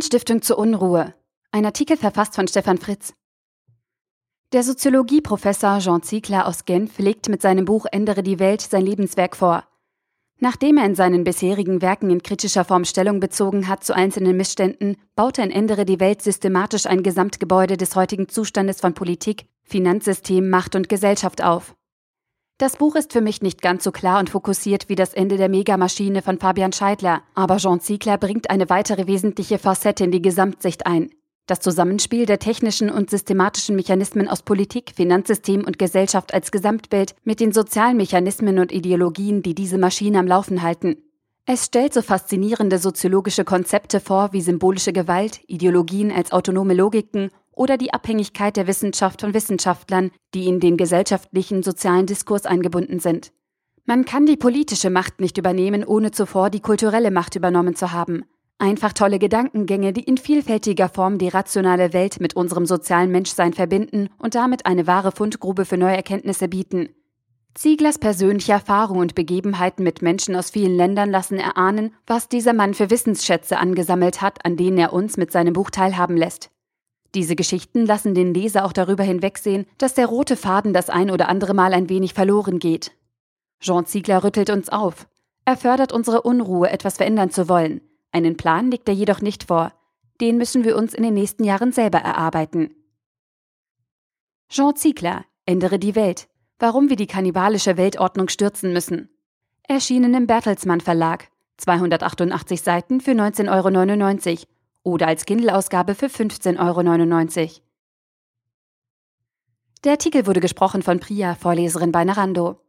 Anstiftung zur Unruhe. Ein Artikel verfasst von Stefan Fritz. Der Soziologieprofessor Jean Ziegler aus Genf legt mit seinem Buch Ändere die Welt sein Lebenswerk vor. Nachdem er in seinen bisherigen Werken in kritischer Form Stellung bezogen hat zu einzelnen Missständen, baut er in Ändere die Welt systematisch ein Gesamtgebäude des heutigen Zustandes von Politik, Finanzsystem, Macht und Gesellschaft auf. Das Buch ist für mich nicht ganz so klar und fokussiert wie das Ende der Megamaschine von Fabian Scheidler, aber Jean Ziegler bringt eine weitere wesentliche Facette in die Gesamtsicht ein. Das Zusammenspiel der technischen und systematischen Mechanismen aus Politik, Finanzsystem und Gesellschaft als Gesamtbild mit den sozialen Mechanismen und Ideologien, die diese Maschine am Laufen halten. Es stellt so faszinierende soziologische Konzepte vor wie symbolische Gewalt, Ideologien als autonome Logiken oder die Abhängigkeit der Wissenschaft von Wissenschaftlern, die in den gesellschaftlichen sozialen Diskurs eingebunden sind. Man kann die politische Macht nicht übernehmen, ohne zuvor die kulturelle Macht übernommen zu haben. Einfach tolle Gedankengänge, die in vielfältiger Form die rationale Welt mit unserem sozialen Menschsein verbinden und damit eine wahre Fundgrube für neue Erkenntnisse bieten. Zieglers persönliche Erfahrungen und Begebenheiten mit Menschen aus vielen Ländern lassen erahnen, was dieser Mann für Wissensschätze angesammelt hat, an denen er uns mit seinem Buch teilhaben lässt. Diese Geschichten lassen den Leser auch darüber hinwegsehen, dass der rote Faden das ein oder andere Mal ein wenig verloren geht. Jean Ziegler rüttelt uns auf. Er fördert unsere Unruhe, etwas verändern zu wollen. Einen Plan legt er jedoch nicht vor. Den müssen wir uns in den nächsten Jahren selber erarbeiten. Jean Ziegler, Ändere die Welt. Warum wir die kannibalische Weltordnung stürzen müssen. Erschienen im Bertelsmann Verlag. 288 Seiten für 19,99 Euro oder als Kindle-Ausgabe für 15,99 Euro. Der Artikel wurde gesprochen von Priya, Vorleserin bei Narando.